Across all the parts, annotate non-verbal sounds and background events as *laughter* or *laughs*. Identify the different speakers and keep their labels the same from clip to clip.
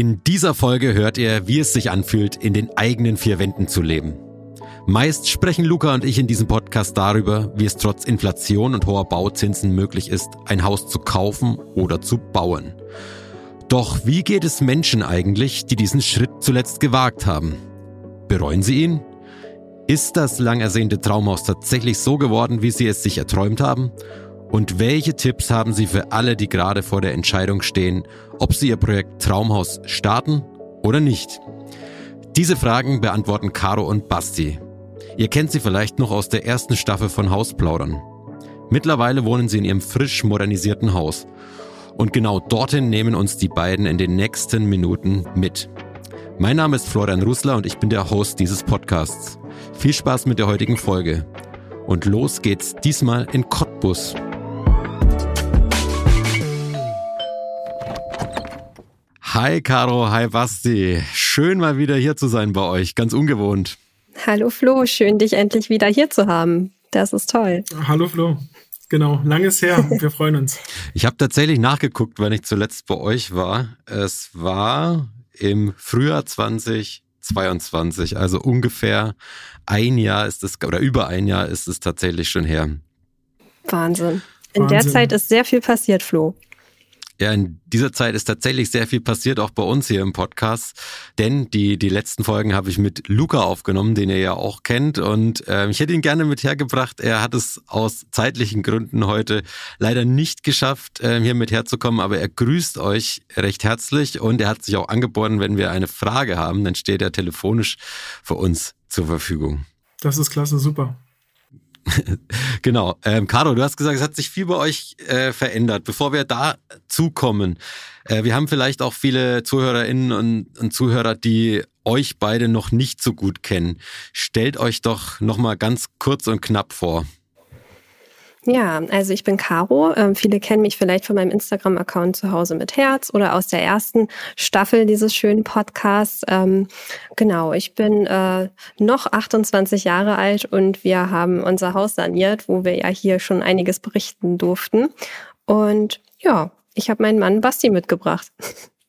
Speaker 1: In dieser Folge hört ihr, wie es sich anfühlt, in den eigenen vier Wänden zu leben. Meist sprechen Luca und ich in diesem Podcast darüber, wie es trotz Inflation und hoher Bauzinsen möglich ist, ein Haus zu kaufen oder zu bauen. Doch wie geht es Menschen eigentlich, die diesen Schritt zuletzt gewagt haben? Bereuen sie ihn? Ist das lang ersehnte Traumhaus tatsächlich so geworden, wie sie es sich erträumt haben? Und welche Tipps haben Sie für alle, die gerade vor der Entscheidung stehen, ob sie ihr Projekt Traumhaus starten oder nicht? Diese Fragen beantworten Caro und Basti. Ihr kennt sie vielleicht noch aus der ersten Staffel von Hausplaudern. Mittlerweile wohnen sie in ihrem frisch modernisierten Haus. Und genau dorthin nehmen uns die beiden in den nächsten Minuten mit. Mein Name ist Florian Rusler und ich bin der Host dieses Podcasts. Viel Spaß mit der heutigen Folge. Und los geht's diesmal in Cottbus. Hi Caro, hi Basti. Schön mal wieder hier zu sein bei euch. Ganz ungewohnt.
Speaker 2: Hallo Flo, schön dich endlich wieder hier zu haben. Das ist toll.
Speaker 3: Hallo Flo. Genau, langes her. Wir freuen uns.
Speaker 1: Ich habe tatsächlich nachgeguckt, wann ich zuletzt bei euch war. Es war im Frühjahr 20 22. Also ungefähr ein Jahr ist es, oder über ein Jahr ist es tatsächlich schon her.
Speaker 2: Wahnsinn. In Wahnsinn. der Zeit ist sehr viel passiert, Flo.
Speaker 1: Ja, in dieser Zeit ist tatsächlich sehr viel passiert, auch bei uns hier im Podcast. Denn die, die letzten Folgen habe ich mit Luca aufgenommen, den ihr ja auch kennt. Und äh, ich hätte ihn gerne mit hergebracht. Er hat es aus zeitlichen Gründen heute leider nicht geschafft, äh, hier mit herzukommen. Aber er grüßt euch recht herzlich und er hat sich auch angeboten, wenn wir eine Frage haben, dann steht er telefonisch für uns zur Verfügung.
Speaker 3: Das ist klasse, super. *laughs*
Speaker 1: genau. Ähm, Caro, du hast gesagt, es hat sich viel bei euch äh, verändert. Bevor wir dazu kommen, äh, wir haben vielleicht auch viele Zuhörerinnen und, und, Zuhörer, die euch beide noch nicht so gut kennen. Stellt euch doch nochmal ganz kurz und knapp vor.
Speaker 2: Ja, also ich bin Caro. Ähm, viele kennen mich vielleicht von meinem Instagram-Account zu Hause mit Herz oder aus der ersten Staffel dieses schönen Podcasts. Ähm, genau, ich bin äh, noch 28 Jahre alt und wir haben unser Haus saniert, wo wir ja hier schon einiges berichten durften. Und ja, ich habe meinen Mann Basti mitgebracht. *laughs*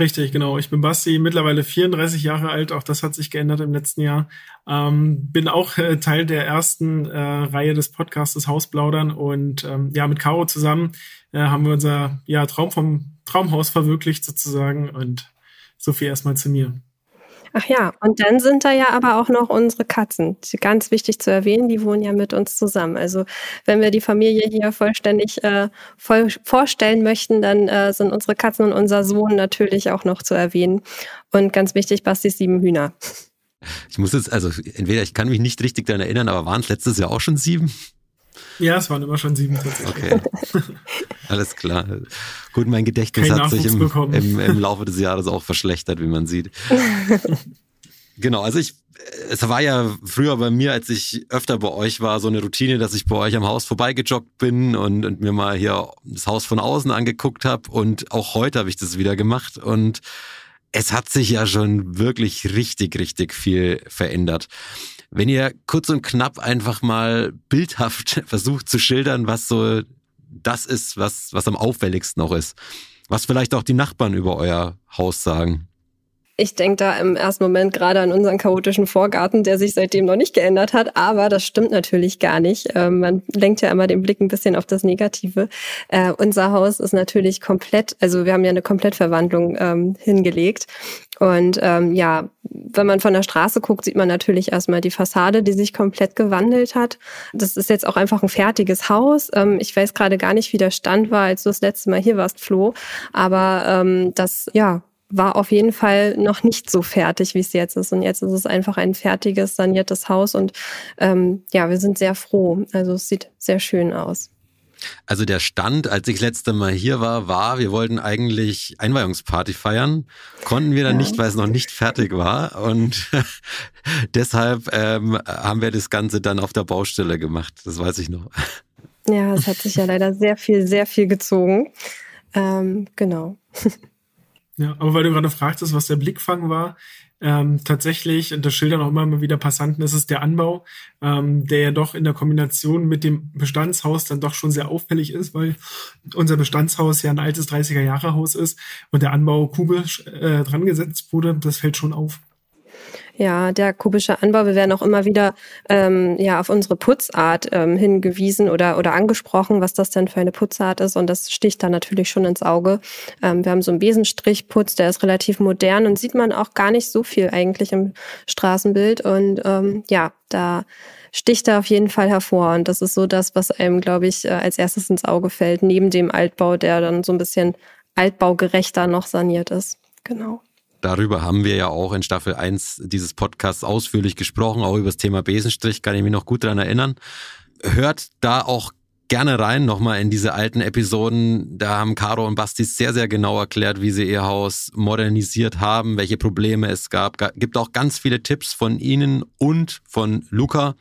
Speaker 3: Richtig, genau. Ich bin Basti, mittlerweile 34 Jahre alt. Auch das hat sich geändert im letzten Jahr. Ähm, bin auch äh, Teil der ersten äh, Reihe des Podcasts Hausplaudern und ähm, ja, mit Caro zusammen äh, haben wir unser ja, Traum vom Traumhaus verwirklicht sozusagen. Und so viel erstmal zu mir.
Speaker 2: Ach ja, und dann sind da ja aber auch noch unsere Katzen. Ganz wichtig zu erwähnen, die wohnen ja mit uns zusammen. Also wenn wir die Familie hier vollständig äh, voll vorstellen möchten, dann äh, sind unsere Katzen und unser Sohn natürlich auch noch zu erwähnen. Und ganz wichtig, Bastis sieben Hühner.
Speaker 1: Ich muss jetzt, also entweder ich kann mich nicht richtig daran erinnern, aber waren es letztes Jahr auch schon sieben?
Speaker 3: Ja, es waren immer schon sieben tatsächlich.
Speaker 1: Okay. *laughs* Alles klar. Gut, mein Gedächtnis Kein hat sich im, im, im, Laufe des Jahres auch verschlechtert, wie man sieht. *laughs* genau, also ich, es war ja früher bei mir, als ich öfter bei euch war, so eine Routine, dass ich bei euch am Haus vorbeigejoggt bin und, und mir mal hier das Haus von außen angeguckt habe. Und auch heute habe ich das wieder gemacht. Und es hat sich ja schon wirklich richtig, richtig viel verändert. Wenn ihr kurz und knapp einfach mal bildhaft *laughs* versucht zu schildern, was so das ist, was, was am auffälligsten noch ist. Was vielleicht auch die Nachbarn über euer Haus sagen.
Speaker 2: Ich denke da im ersten Moment gerade an unseren chaotischen Vorgarten, der sich seitdem noch nicht geändert hat. Aber das stimmt natürlich gar nicht. Ähm, man lenkt ja immer den Blick ein bisschen auf das Negative. Äh, unser Haus ist natürlich komplett, also wir haben ja eine Komplettverwandlung ähm, hingelegt. Und ähm, ja, wenn man von der Straße guckt, sieht man natürlich erstmal die Fassade, die sich komplett gewandelt hat. Das ist jetzt auch einfach ein fertiges Haus. Ähm, ich weiß gerade gar nicht, wie der Stand war, als du das letzte Mal hier warst, Flo. Aber ähm, das, ja, war auf jeden Fall noch nicht so fertig, wie es jetzt ist. Und jetzt ist es einfach ein fertiges, saniertes Haus. Und ähm, ja, wir sind sehr froh. Also es sieht sehr schön aus.
Speaker 1: Also der Stand, als ich letzte Mal hier war, war, wir wollten eigentlich Einweihungsparty feiern, konnten wir dann ja. nicht, weil es noch nicht fertig war. Und *laughs* deshalb ähm, haben wir das Ganze dann auf der Baustelle gemacht. Das weiß ich noch.
Speaker 2: Ja, es hat sich ja leider sehr viel, sehr viel gezogen. Ähm, genau. *laughs*
Speaker 3: Ja, aber weil du gerade fragtest, was der Blickfang war, Ähm, tatsächlich, das schildern auch immer mal wieder Passanten, ist es der Anbau, ähm, der ja doch in der Kombination mit dem Bestandshaus dann doch schon sehr auffällig ist, weil unser Bestandshaus ja ein altes 30er-Jahre-Haus ist und der Anbau kubisch äh, dran gesetzt wurde. Das fällt schon auf.
Speaker 2: Ja, der kubische Anbau, wir werden auch immer wieder ähm, ja auf unsere Putzart ähm, hingewiesen oder oder angesprochen, was das denn für eine Putzart ist und das sticht da natürlich schon ins Auge. Ähm, wir haben so einen Besenstrichputz, der ist relativ modern und sieht man auch gar nicht so viel eigentlich im Straßenbild und ähm, ja, da sticht er auf jeden Fall hervor und das ist so das, was einem, glaube ich, äh, als erstes ins Auge fällt, neben dem Altbau, der dann so ein bisschen altbaugerechter noch saniert ist. Genau.
Speaker 1: Darüber haben wir ja auch in Staffel 1 dieses Podcasts ausführlich gesprochen, auch über das Thema Besenstrich, kann ich mich noch gut daran erinnern. Hört da auch gerne rein, nochmal in diese alten Episoden. Da haben Caro und Basti sehr, sehr genau erklärt, wie sie ihr Haus modernisiert haben, welche Probleme es gab. Gibt auch ganz viele Tipps von Ihnen und von Luca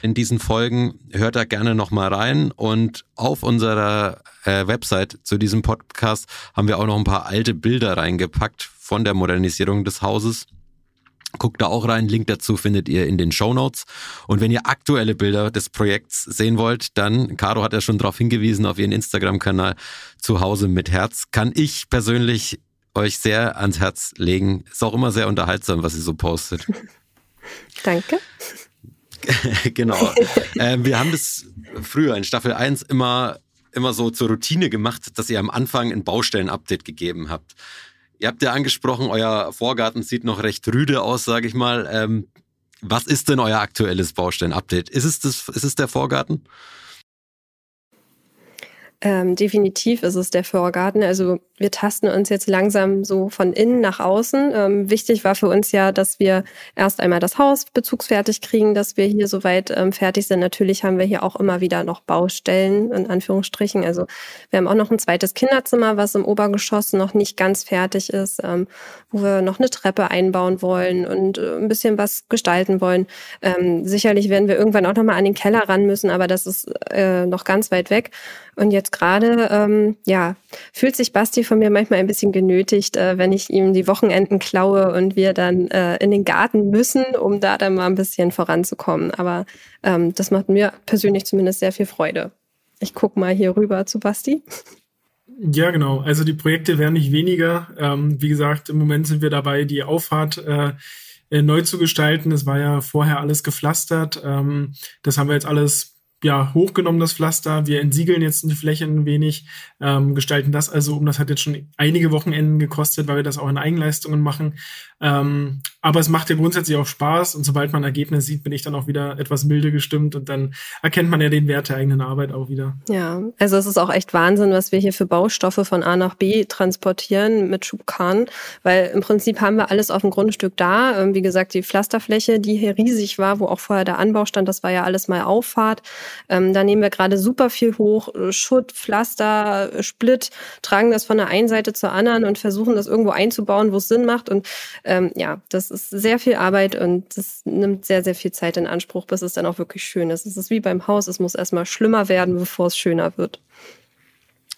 Speaker 1: in diesen Folgen. Hört da gerne nochmal rein. Und auf unserer äh, Website zu diesem Podcast haben wir auch noch ein paar alte Bilder reingepackt von der Modernisierung des Hauses. Guckt da auch rein. Link dazu findet ihr in den Show Notes. Und wenn ihr aktuelle Bilder des Projekts sehen wollt, dann, Caro hat ja schon darauf hingewiesen, auf ihren Instagram-Kanal zu Hause mit Herz, kann ich persönlich euch sehr ans Herz legen. Ist auch immer sehr unterhaltsam, was sie so postet. *laughs*
Speaker 2: Danke. *laughs*
Speaker 1: genau. äh, wir haben das früher in Staffel 1 immer, immer so zur Routine gemacht, dass ihr am Anfang ein Baustellen-Update gegeben habt. Ihr habt ja angesprochen, euer Vorgarten sieht noch recht rüde aus, sage ich mal. Ähm, was ist denn euer aktuelles Baustellen-Update? Ist es, das, ist es der Vorgarten?
Speaker 2: Ähm, definitiv ist es der Vorgarten. Also wir tasten uns jetzt langsam so von innen nach außen. Ähm, wichtig war für uns ja, dass wir erst einmal das Haus bezugsfertig kriegen, dass wir hier soweit ähm, fertig sind. Natürlich haben wir hier auch immer wieder noch Baustellen, in Anführungsstrichen. Also wir haben auch noch ein zweites Kinderzimmer, was im Obergeschoss noch nicht ganz fertig ist, ähm, wo wir noch eine Treppe einbauen wollen und äh, ein bisschen was gestalten wollen. Ähm, sicherlich werden wir irgendwann auch noch mal an den Keller ran müssen, aber das ist äh, noch ganz weit weg. Und jetzt gerade, ähm, ja, fühlt sich Basti von mir manchmal ein bisschen genötigt, äh, wenn ich ihm die Wochenenden klaue und wir dann äh, in den Garten müssen, um da dann mal ein bisschen voranzukommen. Aber ähm, das macht mir persönlich zumindest sehr viel Freude. Ich guck mal hier rüber zu Basti.
Speaker 3: Ja, genau. Also die Projekte werden nicht weniger. Ähm, wie gesagt, im Moment sind wir dabei, die Auffahrt äh, äh neu zu gestalten. Es war ja vorher alles gepflastert. Ähm, das haben wir jetzt alles ja, hochgenommen, das Pflaster. Wir entsiegeln jetzt die Fläche ein wenig, ähm, gestalten das also um. Das hat jetzt schon einige Wochenenden gekostet, weil wir das auch in Eigenleistungen machen. Ähm, aber es macht ja grundsätzlich auch Spaß und sobald man Ergebnisse sieht, bin ich dann auch wieder etwas milde gestimmt und dann erkennt man ja den Wert der eigenen Arbeit auch wieder.
Speaker 2: Ja, also es ist auch echt Wahnsinn, was wir hier für Baustoffe von A nach B transportieren mit Schubkarren, weil im Prinzip haben wir alles auf dem Grundstück da. Ähm, wie gesagt, die Pflasterfläche, die hier riesig war, wo auch vorher der Anbau stand, das war ja alles mal Auffahrt. Ähm, da nehmen wir gerade super viel hoch, Schutt, Pflaster, Split, tragen das von der einen Seite zur anderen und versuchen das irgendwo einzubauen, wo es Sinn macht und ähm, ja, das ist sehr viel Arbeit und das nimmt sehr, sehr viel Zeit in Anspruch, bis es dann auch wirklich schön ist. Es ist wie beim Haus, es muss erstmal schlimmer werden, bevor es schöner wird.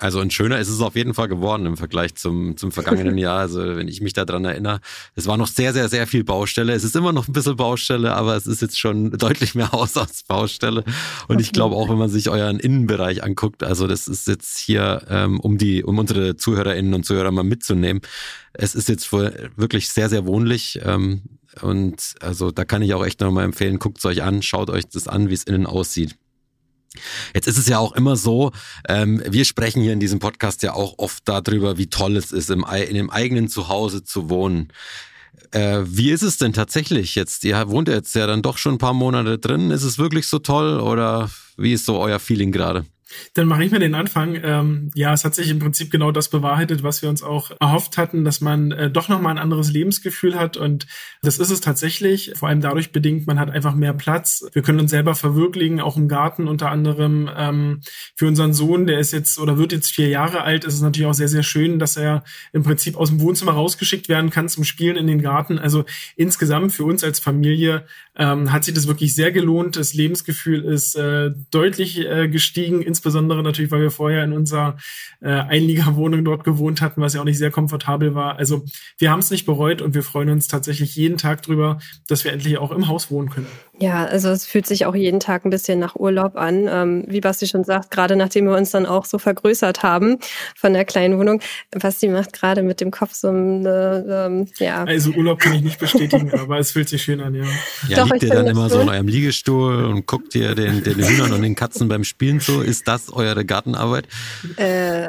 Speaker 1: Also und schöner ist es auf jeden Fall geworden im Vergleich zum, zum vergangenen *laughs* Jahr. Also wenn ich mich daran erinnere, es war noch sehr, sehr, sehr viel Baustelle. Es ist immer noch ein bisschen Baustelle, aber es ist jetzt schon deutlich mehr *laughs* Haus als Baustelle. Und ich glaube auch, wenn man sich euren Innenbereich anguckt, also das ist jetzt hier, ähm, um die, um unsere ZuhörerInnen und Zuhörer mal mitzunehmen, es ist jetzt wirklich sehr, sehr wohnlich. Ähm, und also da kann ich auch echt nochmal empfehlen, guckt es euch an, schaut euch das an, wie es innen aussieht. Jetzt ist es ja auch immer so, ähm, wir sprechen hier in diesem Podcast ja auch oft darüber, wie toll es ist, im, in dem eigenen Zuhause zu wohnen. Äh, wie ist es denn tatsächlich jetzt? Ihr wohnt jetzt ja dann doch schon ein paar Monate drin. Ist es wirklich so toll oder wie ist so euer Feeling gerade?
Speaker 3: Dann mache ich mal den Anfang. Ähm, ja, es hat sich im Prinzip genau das bewahrheitet, was wir uns auch erhofft hatten, dass man äh, doch nochmal ein anderes Lebensgefühl hat. Und das ist es tatsächlich. Vor allem dadurch bedingt, man hat einfach mehr Platz. Wir können uns selber verwirklichen, auch im Garten unter anderem. Ähm, für unseren Sohn, der ist jetzt oder wird jetzt vier Jahre alt, ist es natürlich auch sehr, sehr schön, dass er im Prinzip aus dem Wohnzimmer rausgeschickt werden kann zum Spielen in den Garten. Also insgesamt für uns als Familie ähm, hat sich das wirklich sehr gelohnt. Das Lebensgefühl ist äh, deutlich äh, gestiegen insbesondere natürlich, weil wir vorher in unserer äh, Einliegerwohnung dort gewohnt hatten, was ja auch nicht sehr komfortabel war. Also wir haben es nicht bereut und wir freuen uns tatsächlich jeden Tag drüber, dass wir endlich auch im Haus wohnen können.
Speaker 2: Ja, also es fühlt sich auch jeden Tag ein bisschen nach Urlaub an. Ähm, wie Basti schon sagt, gerade nachdem wir uns dann auch so vergrößert haben von der kleinen Wohnung. Basti macht gerade mit dem Kopf so eine, ähm, ja.
Speaker 3: Also Urlaub kann ich nicht bestätigen, *laughs* aber es fühlt sich schön an, ja.
Speaker 1: Ja, Doch, liegt ihr dann immer so in eurem Liegestuhl und guckt ihr den, den Hühnern und den Katzen beim Spielen zu? Ist das eure Gartenarbeit?
Speaker 2: Äh,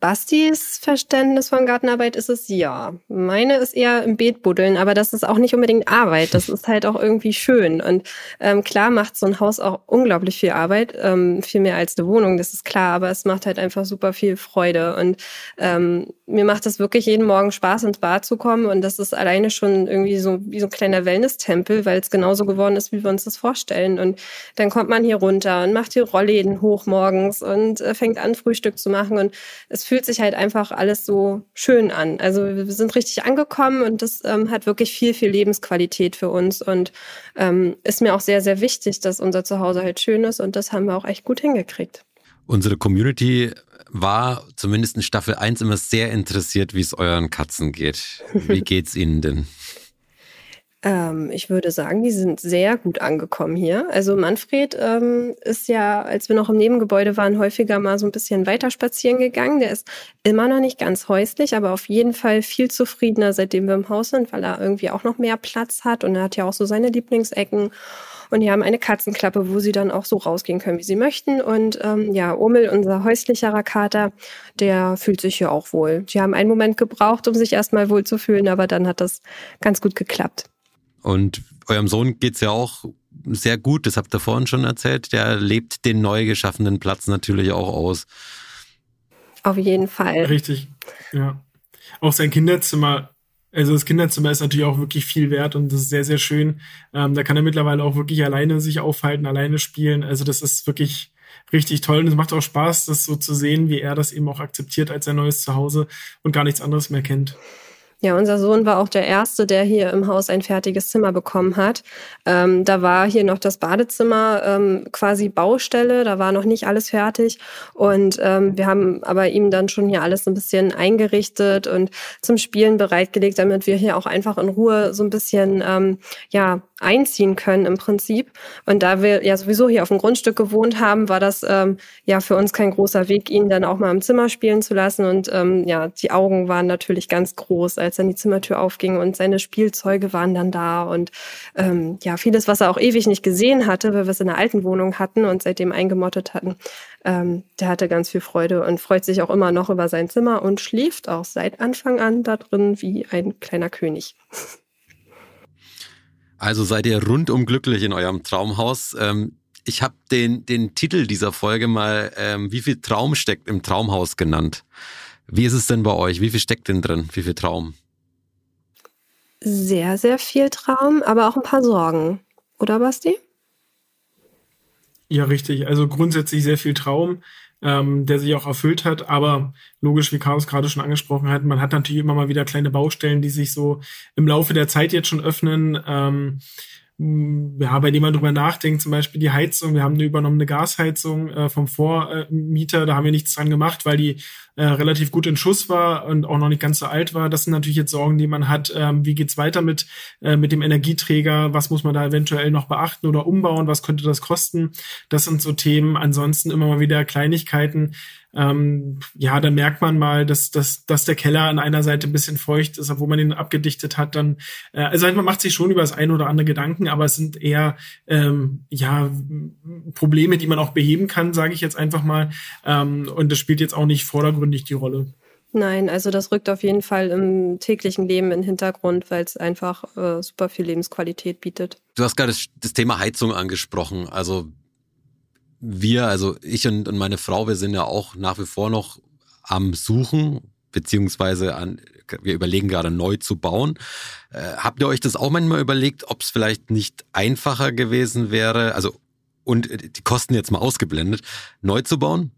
Speaker 2: Bastis Verständnis von Gartenarbeit ist es ja. Meine ist eher im Beet buddeln, aber das ist auch nicht unbedingt Arbeit. Das ist halt auch irgendwie schön. Und ähm, klar macht so ein Haus auch unglaublich viel Arbeit, ähm, viel mehr als eine Wohnung, das ist klar, aber es macht halt einfach super viel Freude. Und ähm, mir macht es wirklich jeden Morgen Spaß, ins Bad zu kommen. Und das ist alleine schon irgendwie so wie so ein kleiner Wellness-Tempel, weil es genauso geworden ist, wie wir uns das vorstellen. Und dann kommt man hier runter und macht die Rollläden hoch morgens und äh, fängt an, Frühstück zu machen. Und es fühlt sich halt einfach alles so schön an. Also wir sind richtig angekommen und das ähm, hat wirklich viel, viel Lebensqualität für uns. Und ähm, ist mir auch sehr, sehr wichtig, dass unser Zuhause halt schön ist. Und das haben wir auch echt gut hingekriegt.
Speaker 1: Unsere Community war zumindest in Staffel 1 immer sehr interessiert, wie es euren Katzen geht. Wie *laughs* geht's ihnen denn?
Speaker 2: Ähm, ich würde sagen, die sind sehr gut angekommen hier. Also Manfred ähm, ist ja, als wir noch im Nebengebäude waren, häufiger mal so ein bisschen weiter spazieren gegangen. Der ist immer noch nicht ganz häuslich, aber auf jeden Fall viel zufriedener, seitdem wir im Haus sind, weil er irgendwie auch noch mehr Platz hat und er hat ja auch so seine Lieblingsecken. Und die haben eine Katzenklappe, wo sie dann auch so rausgehen können, wie sie möchten. Und ähm, ja, Omel, unser häuslicherer Kater, der fühlt sich hier auch wohl. Die haben einen Moment gebraucht, um sich erstmal wohl zu fühlen, aber dann hat das ganz gut geklappt.
Speaker 1: Und eurem Sohn geht's ja auch sehr gut, das habt ihr vorhin schon erzählt. Der lebt den neu geschaffenen Platz natürlich auch aus.
Speaker 2: Auf jeden Fall.
Speaker 3: Richtig, ja. Auch sein Kinderzimmer also das Kinderzimmer ist natürlich auch wirklich viel wert und das ist sehr, sehr schön. Ähm, da kann er mittlerweile auch wirklich alleine sich aufhalten, alleine spielen. Also das ist wirklich richtig toll und es macht auch Spaß, das so zu sehen, wie er das eben auch akzeptiert als sein neues Zuhause und gar nichts anderes mehr kennt.
Speaker 2: Ja, unser Sohn war auch der Erste, der hier im Haus ein fertiges Zimmer bekommen hat. Ähm, da war hier noch das Badezimmer ähm, quasi Baustelle, da war noch nicht alles fertig. Und ähm, wir haben aber ihm dann schon hier alles ein bisschen eingerichtet und zum Spielen bereitgelegt, damit wir hier auch einfach in Ruhe so ein bisschen ähm, ja, einziehen können im Prinzip. Und da wir ja sowieso hier auf dem Grundstück gewohnt haben, war das ähm, ja für uns kein großer Weg, ihn dann auch mal im Zimmer spielen zu lassen. Und ähm, ja, die Augen waren natürlich ganz groß als dann die Zimmertür aufging und seine Spielzeuge waren dann da und ähm, ja, vieles, was er auch ewig nicht gesehen hatte, weil wir es in der alten Wohnung hatten und seitdem eingemottet hatten, ähm, der hatte ganz viel Freude und freut sich auch immer noch über sein Zimmer und schläft auch seit Anfang an da drin wie ein kleiner König. *laughs*
Speaker 1: Also seid ihr rundum glücklich in eurem Traumhaus. Ähm, ich habe den, den Titel dieser Folge mal ähm, Wie viel Traum steckt im Traumhaus genannt. Wie ist es denn bei euch? Wie viel steckt denn drin? Wie viel Traum?
Speaker 2: Sehr, sehr viel Traum, aber auch ein paar Sorgen. Oder, Basti?
Speaker 3: Ja, richtig. Also grundsätzlich sehr viel Traum, ähm, der sich auch erfüllt hat. Aber logisch, wie Chaos gerade schon angesprochen hat, man hat natürlich immer mal wieder kleine Baustellen, die sich so im Laufe der Zeit jetzt schon öffnen. Ähm, ja, bei dem man drüber nachdenkt, zum Beispiel die Heizung, wir haben eine übernommene Gasheizung äh, vom Vormieter, da haben wir nichts dran gemacht, weil die äh, relativ gut in Schuss war und auch noch nicht ganz so alt war. Das sind natürlich jetzt Sorgen, die man hat. Ähm, wie geht's weiter mit, äh, mit dem Energieträger? Was muss man da eventuell noch beachten oder umbauen? Was könnte das kosten? Das sind so Themen. Ansonsten immer mal wieder Kleinigkeiten. Ähm, ja, dann merkt man mal, dass, dass, dass der Keller an einer Seite ein bisschen feucht ist, obwohl man ihn abgedichtet hat. Dann, äh, also man macht sich schon über das eine oder andere Gedanken, aber es sind eher ähm, ja Probleme, die man auch beheben kann, sage ich jetzt einfach mal. Ähm, und das spielt jetzt auch nicht vordergründig vordergründig die Rolle.
Speaker 2: Nein, also das rückt auf jeden Fall im täglichen Leben in den Hintergrund, weil es einfach äh, super viel Lebensqualität bietet.
Speaker 1: Du hast gerade das Thema Heizung angesprochen. Also wir, also ich und, und meine Frau, wir sind ja auch nach wie vor noch am Suchen, beziehungsweise an, wir überlegen gerade neu zu bauen. Äh, habt ihr euch das auch manchmal überlegt, ob es vielleicht nicht einfacher gewesen wäre, also und die Kosten jetzt mal ausgeblendet, neu zu bauen?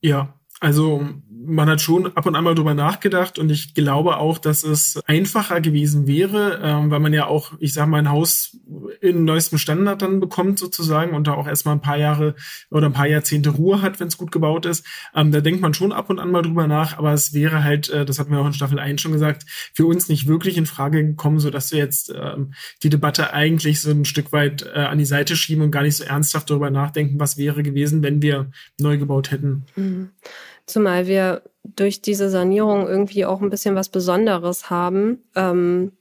Speaker 3: Ja, also man hat schon ab und an mal drüber nachgedacht und ich glaube auch, dass es einfacher gewesen wäre, ähm, weil man ja auch, ich sage mal, ein Haus in neuestem Standard dann bekommt sozusagen und da auch erstmal ein paar Jahre oder ein paar Jahrzehnte Ruhe hat, wenn es gut gebaut ist. Ähm, da denkt man schon ab und an mal drüber nach, aber es wäre halt, äh, das hatten wir auch in Staffel 1 schon gesagt, für uns nicht wirklich in Frage gekommen, so dass wir jetzt ähm, die Debatte eigentlich so ein Stück weit äh, an die Seite schieben und gar nicht so ernsthaft darüber nachdenken, was wäre gewesen, wenn wir neu gebaut hätten. Mhm.
Speaker 2: Zumal wir durch diese Sanierung irgendwie auch ein bisschen was Besonderes haben. Ähm,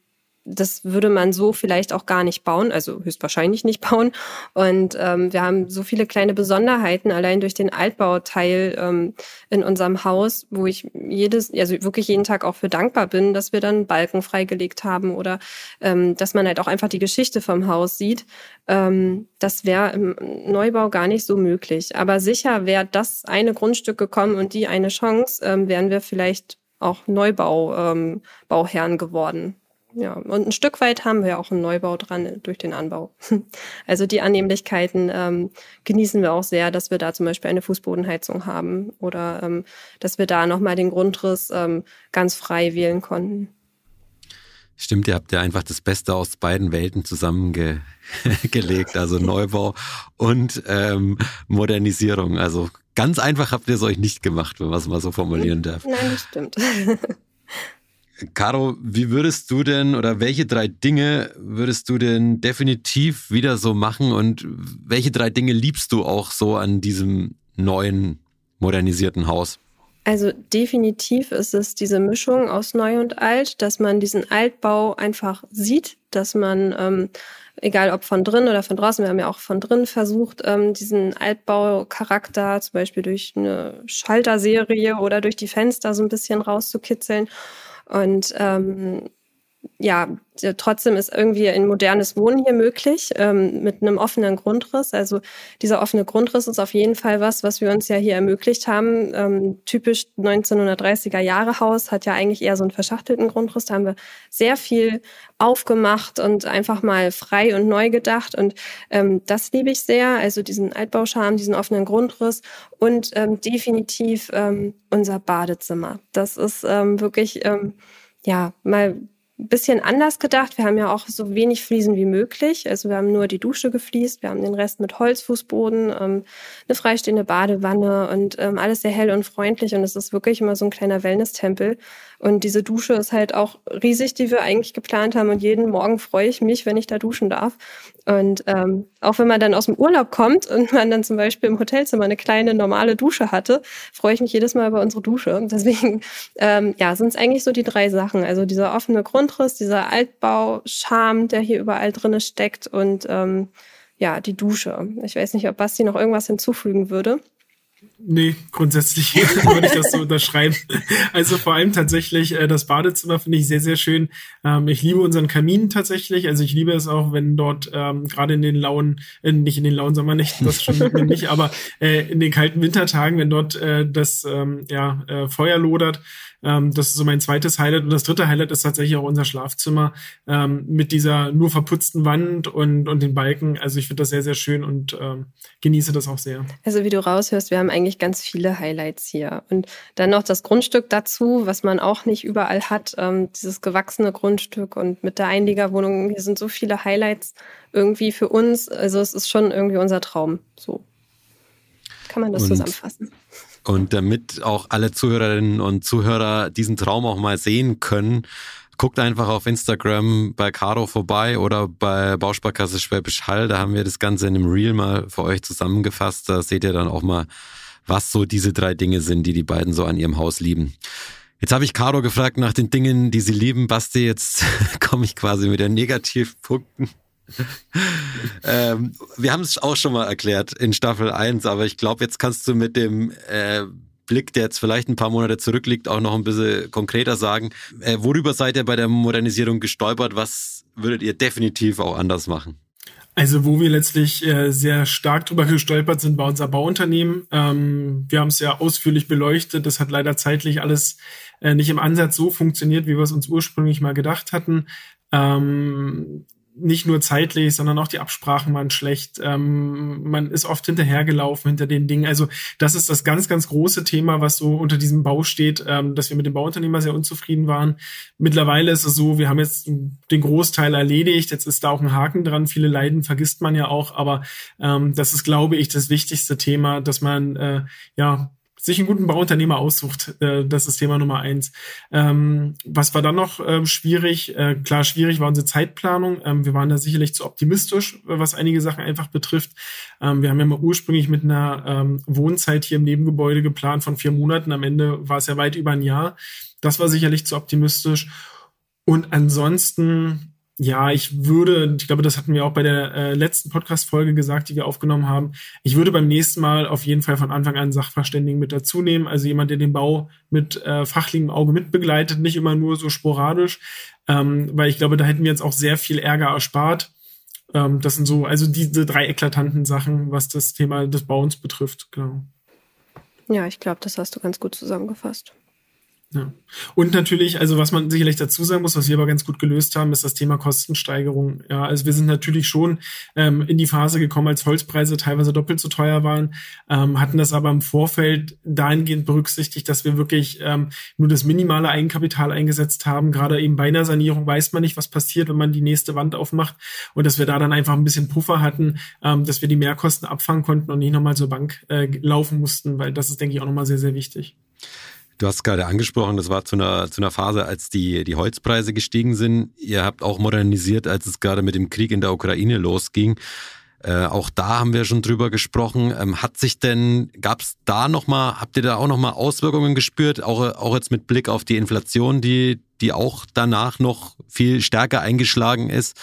Speaker 2: das würde man so vielleicht auch gar nicht bauen, also höchstwahrscheinlich nicht *laughs* bauen. Und ähm, wir haben so viele kleine Besonderheiten allein durch den Altbauteil ähm, in unserem Haus, wo ich jedes, also wirklich jeden Tag auch für dankbar bin, dass wir dann Balken freigelegt haben oder ähm, dass man halt auch einfach die Geschichte vom Haus sieht. Ähm, das wäre im Neubau gar nicht so möglich. Aber sicher wäre das eine Grundstück gekommen und die eine Chance, ähm, wären wir vielleicht auch Neubau ähm, Bauherren geworden. Ja, und ein Stück weit haben wir auch einen Neubau dran durch den Anbau. *laughs* Also die Annehmlichkeiten ähm, genießen wir auch sehr, dass wir da zum Beispiel eine Fußbodenheizung haben oder ähm, dass wir da nochmal den Grundriss ähm, ganz frei wählen konnten.
Speaker 1: Stimmt, ihr habt ja einfach das Beste aus beiden Welten zusammengelegt, *laughs* also Neubau und ähm, Modernisierung. Also ganz einfach habt ihr es euch nicht gemacht, wenn man es mal so formulieren darf.
Speaker 2: Nein, das stimmt. *laughs*
Speaker 1: Caro, wie würdest du denn oder welche drei Dinge würdest du denn definitiv wieder so machen und welche drei Dinge liebst du auch so an diesem neuen, modernisierten Haus?
Speaker 2: Also definitiv ist es diese Mischung aus neu und alt, dass man diesen Altbau einfach sieht, dass man, ähm, egal ob von drin oder von draußen, wir haben ja auch von drin versucht, ähm, diesen Altbaucharakter zum Beispiel durch eine Schalterserie oder durch die Fenster so ein bisschen rauszukitzeln. Und ähm, ja, trotzdem ist irgendwie ein modernes Wohnen hier möglich ähm, mit einem offenen Grundriss. Also dieser offene Grundriss ist auf jeden Fall was, was wir uns ja hier ermöglicht haben. Ähm, typisch 1930er Jahre Haus hat ja eigentlich eher so einen verschachtelten Grundriss. Da haben wir sehr viel aufgemacht und einfach mal frei und neu gedacht. Und ähm, das liebe ich sehr. Also diesen Altbauscharme, diesen offenen Grundriss und ähm, definitiv ähm, unser Badezimmer. Das ist ähm, wirklich ja mal bisschen anders gedacht. Wir haben ja auch so wenig Fliesen wie möglich. Also wir haben nur die Dusche gefliest, wir haben den Rest mit Holzfußboden, ähm, eine freistehende Badewanne und ähm, alles sehr hell und freundlich. Und es ist wirklich immer so ein kleiner Wellness-Tempel. Und diese Dusche ist halt auch riesig, die wir eigentlich geplant haben. Und jeden Morgen freue ich mich, wenn ich da duschen darf. Und ähm, auch wenn man dann aus dem Urlaub kommt und man dann zum Beispiel im Hotelzimmer eine kleine normale Dusche hatte, freue ich mich jedes Mal über unsere Dusche. Deswegen, ähm, ja, sind es eigentlich so die drei Sachen. Also dieser offene Grundriss, dieser Altbau-Charme, der hier überall drinne steckt und ähm, ja, die Dusche. Ich weiß nicht, ob Basti noch irgendwas hinzufügen würde.
Speaker 3: Nee, grundsätzlich *laughs* würde ich das so unterschreiben. Also vor allem tatsächlich äh, das Badezimmer finde ich sehr, sehr schön. Ähm, ich liebe unseren Kamin tatsächlich. Also ich liebe es auch, wenn dort ähm, gerade in den lauen, äh, nicht in den lauen Sommernächten, das schon *laughs* nicht, aber äh, in den kalten Wintertagen, wenn dort äh, das ähm, ja, äh, Feuer lodert, das ist so mein zweites Highlight. Und das dritte Highlight ist tatsächlich auch unser Schlafzimmer ähm, mit dieser nur verputzten Wand und, und den Balken. Also ich finde das sehr, sehr schön und ähm, genieße das auch sehr.
Speaker 2: Also wie du raushörst, wir haben eigentlich ganz viele Highlights hier. Und dann noch das Grundstück dazu, was man auch nicht überall hat, ähm, dieses gewachsene Grundstück und mit der Einliegerwohnung. Hier sind so viele Highlights irgendwie für uns. Also es ist schon irgendwie unser Traum. So kann man das und zusammenfassen.
Speaker 1: Und damit auch alle Zuhörerinnen und Zuhörer diesen Traum auch mal sehen können, guckt einfach auf Instagram bei Caro vorbei oder bei Bausparkasse Schwäbisch Hall. Da haben wir das Ganze in einem Reel mal für euch zusammengefasst. Da seht ihr dann auch mal, was so diese drei Dinge sind, die die beiden so an ihrem Haus lieben. Jetzt habe ich Caro gefragt nach den Dingen, die sie lieben. Basti, jetzt *laughs* komme ich quasi mit den Negativpunkten *laughs* ähm, wir haben es auch schon mal erklärt in Staffel 1, aber ich glaube, jetzt kannst du mit dem äh, Blick, der jetzt vielleicht ein paar Monate zurückliegt, auch noch ein bisschen konkreter sagen. Äh, worüber seid ihr bei der Modernisierung gestolpert? Was würdet ihr definitiv auch anders machen?
Speaker 3: Also wo wir letztlich äh, sehr stark drüber gestolpert sind bei unser Bauunternehmen. Ähm, wir haben es ja ausführlich beleuchtet. Das hat leider zeitlich alles äh, nicht im Ansatz so funktioniert, wie wir es uns ursprünglich mal gedacht hatten. Ähm, nicht nur zeitlich, sondern auch die Absprachen waren schlecht. Ähm, man ist oft hinterhergelaufen hinter den Dingen. Also das ist das ganz, ganz große Thema, was so unter diesem Bau steht, ähm, dass wir mit dem Bauunternehmer sehr unzufrieden waren. Mittlerweile ist es so, wir haben jetzt den Großteil erledigt. Jetzt ist da auch ein Haken dran. Viele Leiden vergisst man ja auch, aber ähm, das ist, glaube ich, das wichtigste Thema, dass man äh, ja sich einen guten Bauunternehmer aussucht. Äh, das ist Thema Nummer eins. Ähm, was war dann noch äh, schwierig? Äh, klar, schwierig war unsere Zeitplanung. Ähm, wir waren da sicherlich zu optimistisch, was einige Sachen einfach betrifft. Ähm, wir haben ja mal ursprünglich mit einer ähm, Wohnzeit hier im Nebengebäude geplant von vier Monaten. Am Ende war es ja weit über ein Jahr. Das war sicherlich zu optimistisch. Und ansonsten ja, ich würde, ich glaube, das hatten wir auch bei der äh, letzten Podcast-Folge gesagt, die wir aufgenommen haben. Ich würde beim nächsten Mal auf jeden Fall von Anfang an Sachverständigen mit dazu nehmen, also jemand, der den Bau mit äh, fachlichem Auge mitbegleitet, nicht immer nur so sporadisch, ähm, weil ich glaube, da hätten wir jetzt auch sehr viel Ärger erspart. Ähm, das sind so, also diese drei eklatanten Sachen, was das Thema des Bauens betrifft, genau.
Speaker 2: Ja, ich glaube, das hast du ganz gut zusammengefasst.
Speaker 3: Ja. Und natürlich, also was man sicherlich dazu sagen muss, was wir aber ganz gut gelöst haben, ist das Thema Kostensteigerung. Ja, also wir sind natürlich schon ähm, in die Phase gekommen, als Holzpreise teilweise doppelt so teuer waren, ähm, hatten das aber im Vorfeld dahingehend berücksichtigt, dass wir wirklich ähm, nur das minimale Eigenkapital eingesetzt haben. Gerade eben bei einer Sanierung weiß man nicht, was passiert, wenn man die nächste Wand aufmacht und dass wir da dann einfach ein bisschen Puffer hatten, ähm, dass wir die Mehrkosten abfangen konnten und nicht nochmal zur Bank äh, laufen mussten, weil das ist, denke ich, auch nochmal sehr, sehr wichtig.
Speaker 1: Du hast gerade angesprochen, das war zu einer, zu einer Phase, als die, die Holzpreise gestiegen sind. Ihr habt auch modernisiert, als es gerade mit dem Krieg in der Ukraine losging. Äh, auch da haben wir schon drüber gesprochen. Ähm, hat sich denn, gab es da nochmal, habt ihr da auch nochmal Auswirkungen gespürt, auch, auch jetzt mit Blick auf die Inflation, die, die auch danach noch viel stärker eingeschlagen ist?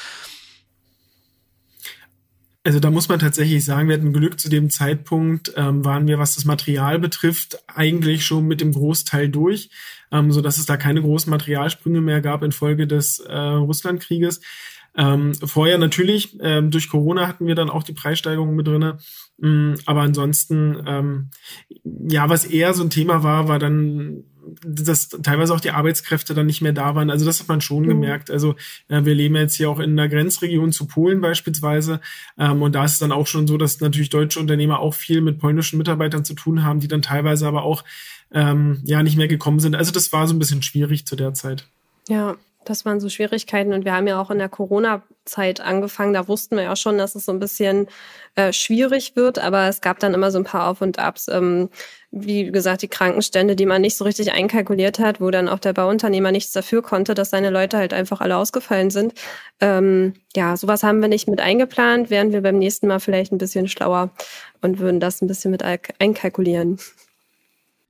Speaker 3: Also da muss man tatsächlich sagen, wir hatten Glück zu dem Zeitpunkt, ähm, waren wir, was das Material betrifft, eigentlich schon mit dem Großteil durch, ähm, so dass es da keine großen Materialsprünge mehr gab infolge des äh, Russlandkrieges. Ähm, vorher natürlich, ähm, durch Corona hatten wir dann auch die Preissteigerungen mit drinne. Ähm, aber ansonsten, ähm, ja, was eher so ein Thema war, war dann dass teilweise auch die Arbeitskräfte dann nicht mehr da waren. Also das hat man schon mhm. gemerkt. Also äh, wir leben jetzt hier auch in einer Grenzregion zu Polen beispielsweise. Ähm, und da ist es dann auch schon so, dass natürlich deutsche Unternehmer auch viel mit polnischen Mitarbeitern zu tun haben, die dann teilweise aber auch ähm, ja nicht mehr gekommen sind. Also das war so ein bisschen schwierig zu der Zeit.
Speaker 2: Ja, das waren so Schwierigkeiten und wir haben ja auch in der Corona-Zeit angefangen. Da wussten wir ja schon, dass es so ein bisschen äh, schwierig wird, aber es gab dann immer so ein paar Auf und Abs. Ähm, wie gesagt, die Krankenstände, die man nicht so richtig einkalkuliert hat, wo dann auch der Bauunternehmer nichts dafür konnte, dass seine Leute halt einfach alle ausgefallen sind. Ähm, ja, sowas haben wir nicht mit eingeplant. Wären wir beim nächsten Mal vielleicht ein bisschen schlauer und würden das ein bisschen mit einkalkulieren.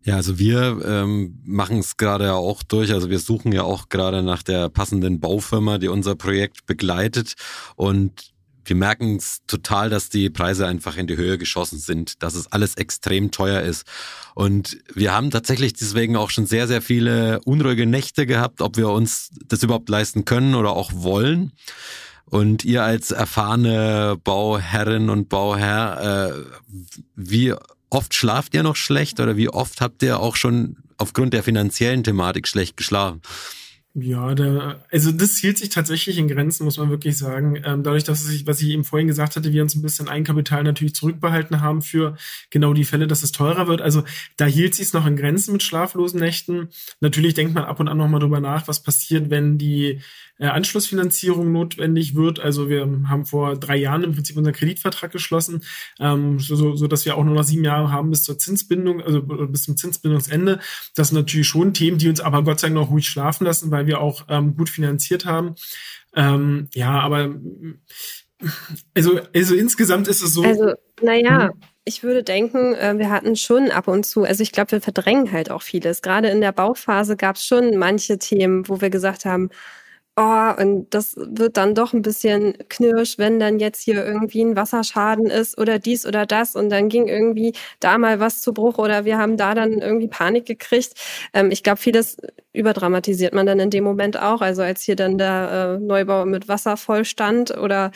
Speaker 1: Ja, also wir ähm, machen es gerade auch durch. Also wir suchen ja auch gerade nach der passenden Baufirma, die unser Projekt begleitet. Und wir merken es total, dass die Preise einfach in die Höhe geschossen sind, dass es alles extrem teuer ist. Und wir haben tatsächlich deswegen auch schon sehr, sehr viele unruhige Nächte gehabt, ob wir uns das überhaupt leisten können oder auch wollen. Und ihr als erfahrene Bauherrin und Bauherr, äh, wie oft schlaft ihr noch schlecht oder wie oft habt ihr auch schon aufgrund der finanziellen Thematik schlecht geschlafen?
Speaker 3: Ja, da, also das hielt sich tatsächlich in Grenzen, muss man wirklich sagen. Ähm, dadurch, dass es, was ich eben vorhin gesagt hatte, wir uns ein bisschen Eigenkapital natürlich zurückbehalten haben für genau die Fälle, dass es teurer wird. Also da hielt sich es noch in Grenzen mit schlaflosen Nächten. Natürlich denkt man ab und an nochmal drüber nach, was passiert, wenn die äh, Anschlussfinanzierung notwendig wird. Also wir haben vor drei Jahren im Prinzip unseren Kreditvertrag geschlossen, ähm, so, so, dass wir auch nur noch sieben Jahre haben bis zur Zinsbindung, also bis zum Zinsbindungsende. Das sind natürlich schon Themen, die uns aber Gott sei Dank noch ruhig schlafen lassen, weil wir auch ähm, gut finanziert haben. Ähm, ja, aber also, also insgesamt ist es so.
Speaker 2: Also, naja, hm. ich würde denken, äh, wir hatten schon ab und zu, also ich glaube, wir verdrängen halt auch vieles. Gerade in der Bauphase gab es schon manche Themen, wo wir gesagt haben, Oh, und das wird dann doch ein bisschen knirsch, wenn dann jetzt hier irgendwie ein Wasserschaden ist oder dies oder das und dann ging irgendwie da mal was zu Bruch oder wir haben da dann irgendwie Panik gekriegt. Ähm, ich glaube, vieles überdramatisiert man dann in dem Moment auch. Also als hier dann der äh, Neubau mit Wasser voll stand oder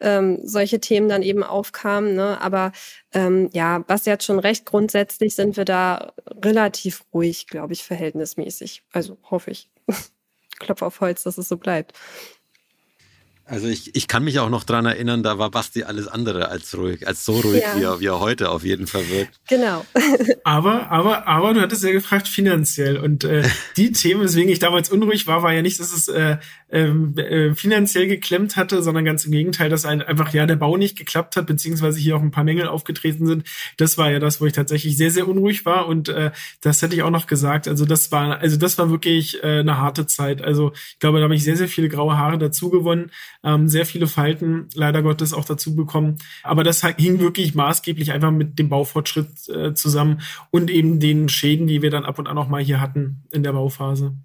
Speaker 2: ähm, solche Themen dann eben aufkamen. Ne? Aber ähm, ja, was jetzt schon recht grundsätzlich sind wir da relativ ruhig, glaube ich, verhältnismäßig. Also hoffe ich. *laughs* Klopf auf Holz, dass es so bleibt.
Speaker 1: Also ich, ich kann mich auch noch dran erinnern, da war Basti alles andere als ruhig, als so ruhig, ja. wie, er, wie er heute auf jeden Fall wirkt.
Speaker 2: Genau. *laughs*
Speaker 3: aber, aber, aber du hattest ja gefragt finanziell und äh, die Themen, weswegen ich damals unruhig war, war ja nicht, dass es äh, ähm, äh, finanziell geklemmt hatte, sondern ganz im Gegenteil, dass ein, einfach ja der Bau nicht geklappt hat, beziehungsweise hier auch ein paar Mängel aufgetreten sind. Das war ja das, wo ich tatsächlich sehr, sehr unruhig war und äh, das hätte ich auch noch gesagt. Also das war, also das war wirklich äh, eine harte Zeit. Also ich glaube, da habe ich sehr, sehr viele graue Haare dazu gewonnen ähm, sehr viele Falten leider Gottes auch dazu bekommen. Aber das hing wirklich maßgeblich einfach mit dem Baufortschritt äh, zusammen und eben den Schäden, die wir dann ab und an auch mal hier hatten in der Bauphase.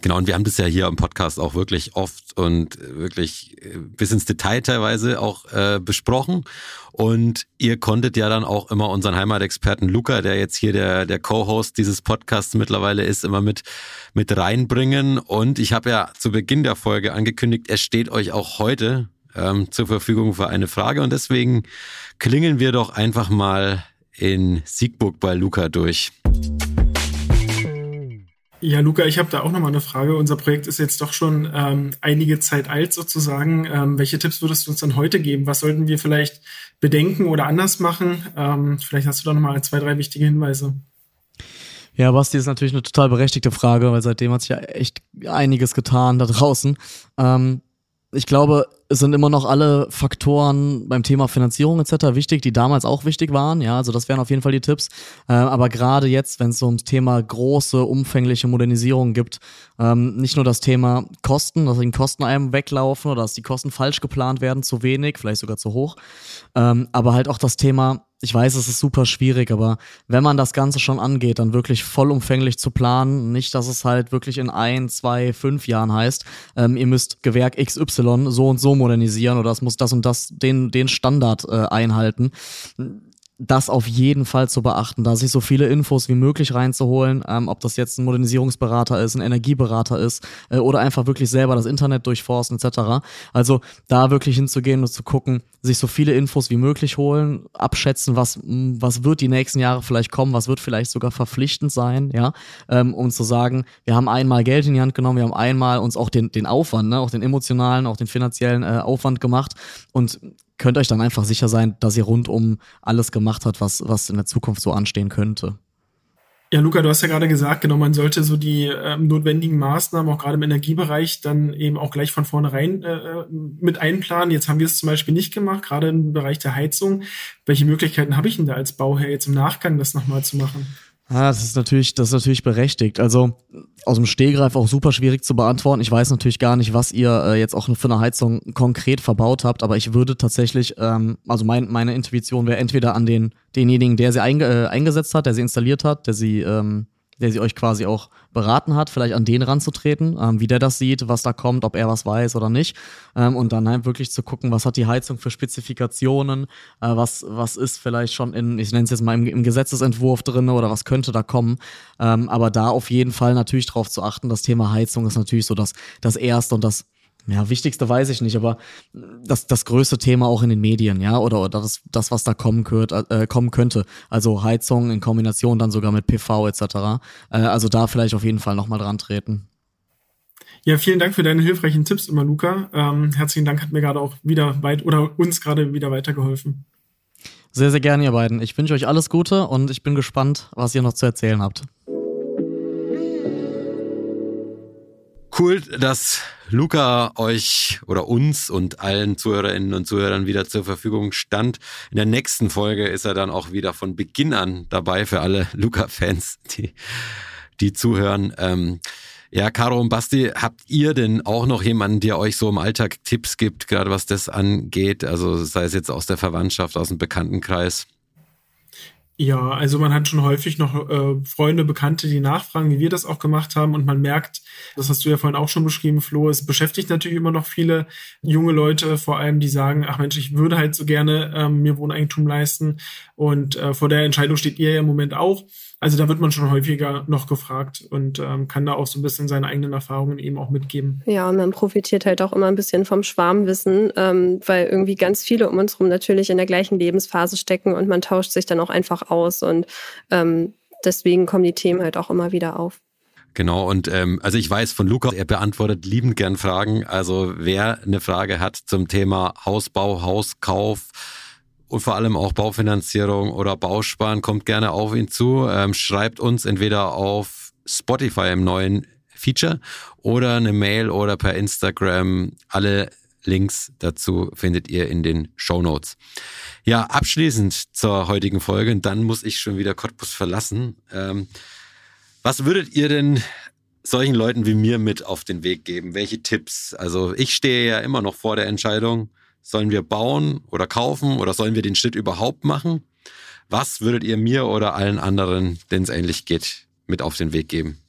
Speaker 1: Genau, und wir haben das ja hier im Podcast auch wirklich oft und wirklich äh, bis ins Detail teilweise auch äh, besprochen. Und ihr konntet ja dann auch immer unseren Heimatexperten Luca, der jetzt hier der, der Co-Host dieses Podcasts mittlerweile ist, immer mit, mit reinbringen. Und ich habe ja zu Beginn der Folge angekündigt, er steht euch auch heute ähm, zur Verfügung für eine Frage. Und deswegen klingeln wir doch einfach mal in Siegburg bei Luca durch.
Speaker 3: Ja, Luca, ich habe da auch nochmal eine Frage. Unser Projekt ist jetzt doch schon ähm, einige Zeit alt sozusagen. Ähm, welche Tipps würdest du uns dann heute geben? Was sollten wir vielleicht bedenken oder anders machen? Ähm, vielleicht hast du da nochmal zwei, drei wichtige Hinweise.
Speaker 4: Ja, Basti ist natürlich eine total berechtigte Frage, weil seitdem hat sich ja echt einiges getan da draußen. Ähm, ich glaube, es sind immer noch alle Faktoren beim Thema Finanzierung etc. wichtig, die damals auch wichtig waren. Ja, also das wären auf jeden Fall die Tipps. Äh, aber gerade jetzt, wenn es so ums Thema große, umfängliche Modernisierung gibt, ähm, nicht nur das Thema Kosten, dass die Kosten einem weglaufen oder dass die Kosten falsch geplant werden, zu wenig, vielleicht sogar zu hoch, ähm, aber halt auch das Thema ich weiß, es ist super schwierig, aber wenn man das Ganze schon angeht, dann wirklich vollumfänglich zu planen, nicht, dass es halt wirklich in ein, zwei, fünf Jahren heißt, ähm, ihr müsst Gewerk XY so und so modernisieren oder es muss das und das den, den Standard äh, einhalten das auf jeden Fall zu beachten, da sich so viele Infos wie möglich reinzuholen, ähm, ob das jetzt ein Modernisierungsberater ist, ein Energieberater ist äh, oder einfach wirklich selber das Internet durchforsten etc. Also da wirklich hinzugehen und zu gucken, sich so viele Infos wie möglich holen, abschätzen, was was wird die nächsten Jahre vielleicht kommen, was wird vielleicht sogar verpflichtend sein, ja, ähm, um zu sagen, wir haben einmal Geld in die Hand genommen, wir haben einmal uns auch den den Aufwand, ne, auch den emotionalen, auch den finanziellen äh, Aufwand gemacht und könnt euch dann einfach sicher sein, dass ihr rundum alles gemacht habt, was, was in der Zukunft so anstehen könnte.
Speaker 3: Ja, Luca, du hast ja gerade gesagt, genau, man sollte so die ähm, notwendigen Maßnahmen auch gerade im Energiebereich dann eben auch gleich von vornherein äh, mit einplanen. Jetzt haben wir es zum Beispiel nicht gemacht, gerade im Bereich der Heizung. Welche Möglichkeiten habe ich denn da als Bauherr jetzt im Nachgang das nochmal zu machen?
Speaker 4: Ah, das ist natürlich, das ist natürlich berechtigt. Also aus dem Stehgreif auch super schwierig zu beantworten. Ich weiß natürlich gar nicht, was ihr äh, jetzt auch für eine Heizung konkret verbaut habt, aber ich würde tatsächlich, ähm, also mein, meine Intuition wäre entweder an den denjenigen, der sie einge äh, eingesetzt hat, der sie installiert hat, der sie ähm, der sie euch quasi auch beraten hat, vielleicht an den ranzutreten, ähm, wie der das sieht, was da kommt, ob er was weiß oder nicht. Ähm, und dann halt wirklich zu gucken, was hat die Heizung für Spezifikationen, äh, was, was ist vielleicht schon in, ich nenne es jetzt mal im, im Gesetzesentwurf drin oder was könnte da kommen. Ähm, aber da auf jeden Fall natürlich drauf zu achten, das Thema Heizung ist natürlich so das, das Erste und das ja, wichtigste weiß ich nicht, aber das, das größte Thema auch in den Medien, ja, oder, oder das, das, was da kommen, könnt, äh, kommen könnte. Also Heizung in Kombination dann sogar mit PV etc. Äh, also da vielleicht auf jeden Fall nochmal dran treten.
Speaker 3: Ja, vielen Dank für deine hilfreichen Tipps immer, Luca. Ähm, herzlichen Dank, hat mir gerade auch wieder weit oder uns gerade wieder weitergeholfen.
Speaker 4: Sehr, sehr gerne, ihr beiden. Ich wünsche euch alles Gute und ich bin gespannt, was ihr noch zu erzählen habt.
Speaker 1: Cool, dass Luca euch oder uns und allen Zuhörerinnen und Zuhörern wieder zur Verfügung stand. In der nächsten Folge ist er dann auch wieder von Beginn an dabei für alle *laughs* Luca-Fans, die, die zuhören. Ähm, ja, Caro und Basti, habt ihr denn auch noch jemanden, der euch so im Alltag Tipps gibt, gerade was das angeht? Also sei es jetzt aus der Verwandtschaft, aus dem Bekanntenkreis?
Speaker 3: Ja, also man hat schon häufig noch äh, Freunde, Bekannte, die nachfragen, wie wir das auch gemacht haben. Und man merkt, das hast du ja vorhin auch schon beschrieben, Flo, es beschäftigt natürlich immer noch viele junge Leute, vor allem, die sagen, ach Mensch, ich würde halt so gerne ähm, mir Wohneigentum leisten. Und äh, vor der Entscheidung steht ihr ja im Moment auch. Also da wird man schon häufiger noch gefragt und ähm, kann da auch so ein bisschen seine eigenen Erfahrungen eben auch mitgeben.
Speaker 2: Ja, und man profitiert halt auch immer ein bisschen vom Schwarmwissen, ähm, weil irgendwie ganz viele um uns rum natürlich in der gleichen Lebensphase stecken und man tauscht sich dann auch einfach aus und ähm, deswegen kommen die Themen halt auch immer wieder auf.
Speaker 1: Genau, und ähm, also ich weiß von Luca, er beantwortet liebend gern Fragen. Also wer eine Frage hat zum Thema Hausbau, Hauskauf und vor allem auch Baufinanzierung oder Bausparen, kommt gerne auf ihn zu. Ähm, schreibt uns entweder auf Spotify im neuen Feature oder eine Mail oder per Instagram. Alle Links dazu findet ihr in den Show Notes. Ja, abschließend zur heutigen Folge, dann muss ich schon wieder Cottbus verlassen. Ähm, was würdet ihr denn solchen Leuten wie mir mit auf den Weg geben? Welche Tipps? Also ich stehe ja immer noch vor der Entscheidung, sollen wir bauen oder kaufen oder sollen wir den Schritt überhaupt machen? Was würdet ihr mir oder allen anderen, denen es ähnlich geht, mit auf den Weg geben?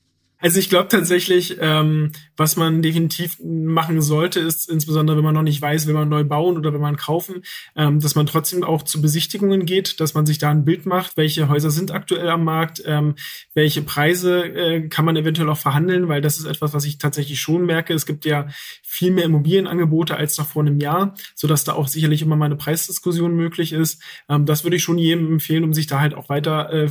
Speaker 3: Also ich glaube tatsächlich, ähm, was man definitiv machen sollte, ist insbesondere, wenn man noch nicht weiß, will man neu bauen oder will man kaufen, ähm, dass man trotzdem auch zu Besichtigungen geht, dass man sich da ein Bild macht, welche Häuser sind aktuell am Markt, ähm, welche Preise äh, kann man eventuell auch verhandeln, weil das ist etwas, was ich tatsächlich schon merke. Es gibt ja viel mehr Immobilienangebote als noch vor einem Jahr, so dass da auch sicherlich immer mal eine Preisdiskussion möglich ist. Ähm, das würde ich schon jedem empfehlen, um sich da halt auch weiter äh,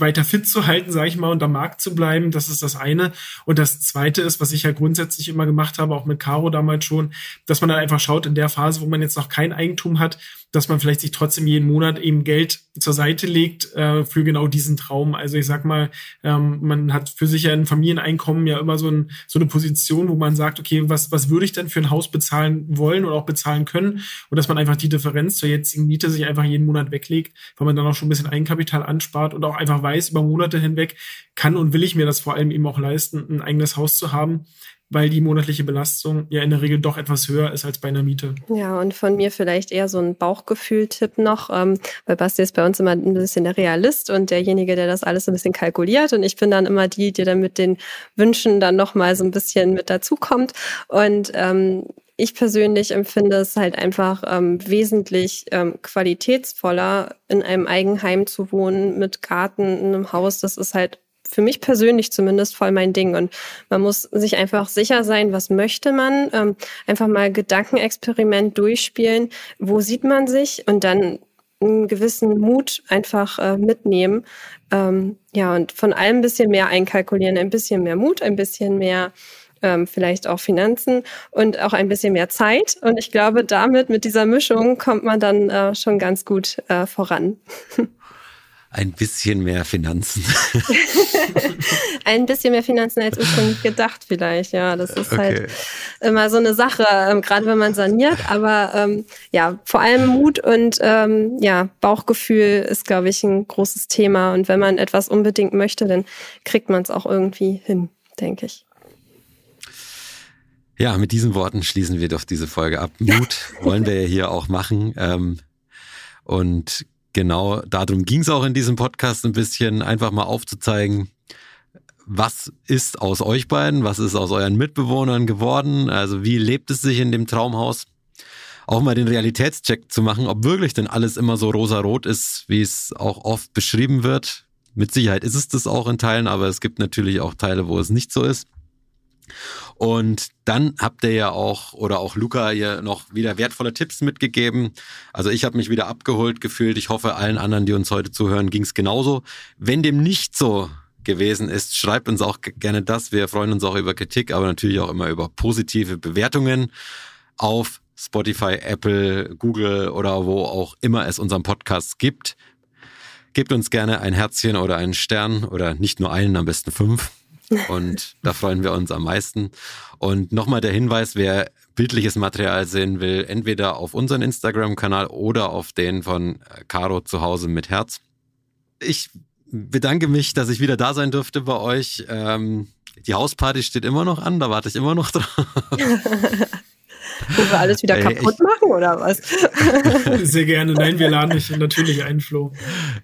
Speaker 3: weiter fit zu halten, sage ich mal, und am Markt zu bleiben. Das ist das eine. Und das zweite ist, was ich ja grundsätzlich immer gemacht habe, auch mit Caro damals schon, dass man dann einfach schaut, in der Phase, wo man jetzt noch kein Eigentum hat, dass man vielleicht sich trotzdem jeden Monat eben Geld zur Seite legt äh, für genau diesen Traum. Also ich sag mal, ähm, man hat für sich ja ein Familieneinkommen ja immer so, ein, so eine Position, wo man sagt, okay, was, was würde ich denn für ein Haus bezahlen wollen oder auch bezahlen können? Und dass man einfach die Differenz zur jetzigen Miete sich einfach jeden Monat weglegt, weil man dann auch schon ein bisschen Eigenkapital anspart und auch einfach weiß, über Monate hinweg kann und will ich mir das vor allem eben auch leisten, ein eigenes Haus zu haben weil die monatliche Belastung ja in der Regel doch etwas höher ist als bei einer Miete.
Speaker 2: Ja, und von mir vielleicht eher so ein Bauchgefühl-Tipp noch, ähm, weil Basti ist bei uns immer ein bisschen der Realist und derjenige, der das alles ein bisschen kalkuliert und ich bin dann immer die, die dann mit den Wünschen dann nochmal so ein bisschen mit dazukommt und ähm, ich persönlich empfinde es halt einfach ähm, wesentlich ähm, qualitätsvoller, in einem Eigenheim zu wohnen, mit Garten, in einem Haus. Das ist halt für mich persönlich zumindest voll mein Ding. Und man muss sich einfach sicher sein, was möchte man. Ähm, einfach mal Gedankenexperiment durchspielen. Wo sieht man sich? Und dann einen gewissen Mut einfach äh, mitnehmen. Ähm, ja, und von allem ein bisschen mehr einkalkulieren, ein bisschen mehr Mut, ein bisschen mehr ähm, vielleicht auch Finanzen und auch ein bisschen mehr Zeit. Und ich glaube, damit, mit dieser Mischung, kommt man dann äh, schon ganz gut äh, voran. *laughs*
Speaker 1: Ein bisschen mehr Finanzen. *laughs* *laughs*
Speaker 2: ein bisschen mehr Finanzen als ursprünglich gedacht, vielleicht. Ja, das ist halt okay. halt immer so eine Sache, ähm, gerade wenn man saniert. Aber ähm, ja, vor allem Mut und ähm, ja, Bauchgefühl ist, glaube ich, ein großes Thema. Und wenn man etwas unbedingt möchte, dann kriegt man es auch irgendwie hin, denke ich.
Speaker 1: Ja, mit diesen Worten schließen wir doch diese Folge ab. Mut wollen wir ja hier auch machen. Ähm, und Genau, darum ging es auch in diesem Podcast ein bisschen, einfach mal aufzuzeigen, was ist aus euch beiden, was ist aus euren Mitbewohnern geworden, also wie lebt es sich in dem Traumhaus. Auch mal den Realitätscheck zu machen, ob wirklich denn alles immer so rosarot ist, wie es auch oft beschrieben wird. Mit Sicherheit ist es das auch in Teilen, aber es gibt natürlich auch Teile, wo es nicht so ist. Und dann habt ihr ja auch, oder auch Luca, ihr noch wieder wertvolle Tipps mitgegeben. Also ich habe mich wieder abgeholt gefühlt. Ich hoffe, allen anderen, die uns heute zuhören, ging es genauso. Wenn dem nicht so gewesen ist, schreibt uns auch gerne das. Wir freuen uns auch über Kritik, aber natürlich auch immer über positive Bewertungen auf Spotify, Apple, Google oder wo auch immer es unseren Podcast gibt. Gebt uns gerne ein Herzchen oder einen Stern oder nicht nur einen, am besten fünf. Und da freuen wir uns am meisten. Und nochmal der Hinweis, wer bildliches Material sehen will, entweder auf unseren Instagram-Kanal oder auf den von Caro zu Hause mit Herz. Ich bedanke mich, dass ich wieder da sein durfte bei euch. Ähm, die Hausparty steht immer noch an, da warte ich immer noch drauf. *laughs*
Speaker 2: Wo wir alles wieder kaputt ich, machen oder was? *laughs*
Speaker 3: Sehr gerne. Nein, wir laden dich natürlich ein, Flo.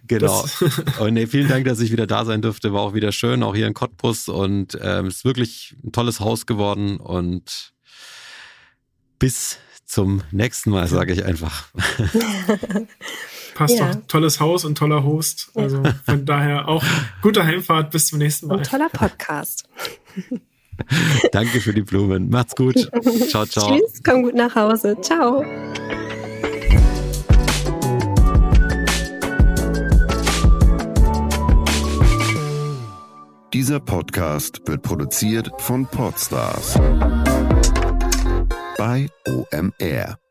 Speaker 1: Genau. *laughs* und nee, vielen Dank, dass ich wieder da sein durfte. War auch wieder schön, auch hier in Cottbus. Und ähm, ist wirklich ein tolles Haus geworden. Und bis zum nächsten Mal, sage ich einfach. *laughs*
Speaker 3: Passt ja. doch. Tolles Haus und toller Host. Also von daher auch gute Heimfahrt. Bis zum nächsten Mal.
Speaker 2: Ein toller Podcast. *laughs*
Speaker 1: Danke für die Blumen. Macht's gut. Ciao, ciao.
Speaker 2: Tschüss, komm gut nach Hause. Ciao.
Speaker 5: Dieser Podcast wird produziert von Podstars bei OMR.